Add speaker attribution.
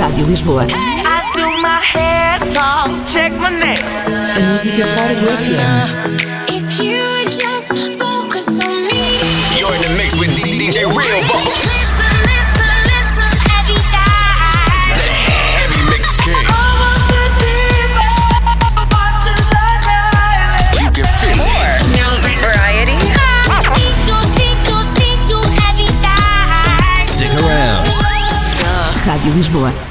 Speaker 1: Rádio Lisboa.
Speaker 2: A música fora do FM.
Speaker 3: If you just focus on me.
Speaker 4: You're in the mix with DJ Real Boss.
Speaker 1: Rádio Lisboa.